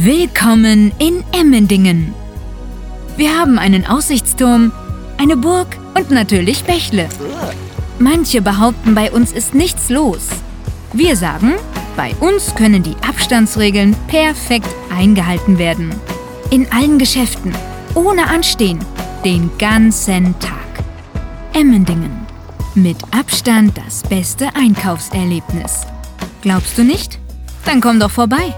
Willkommen in Emmendingen. Wir haben einen Aussichtsturm, eine Burg und natürlich Bächle. Manche behaupten, bei uns ist nichts los. Wir sagen, bei uns können die Abstandsregeln perfekt eingehalten werden. In allen Geschäften, ohne Anstehen, den ganzen Tag. Emmendingen. Mit Abstand das beste Einkaufserlebnis. Glaubst du nicht? Dann komm doch vorbei.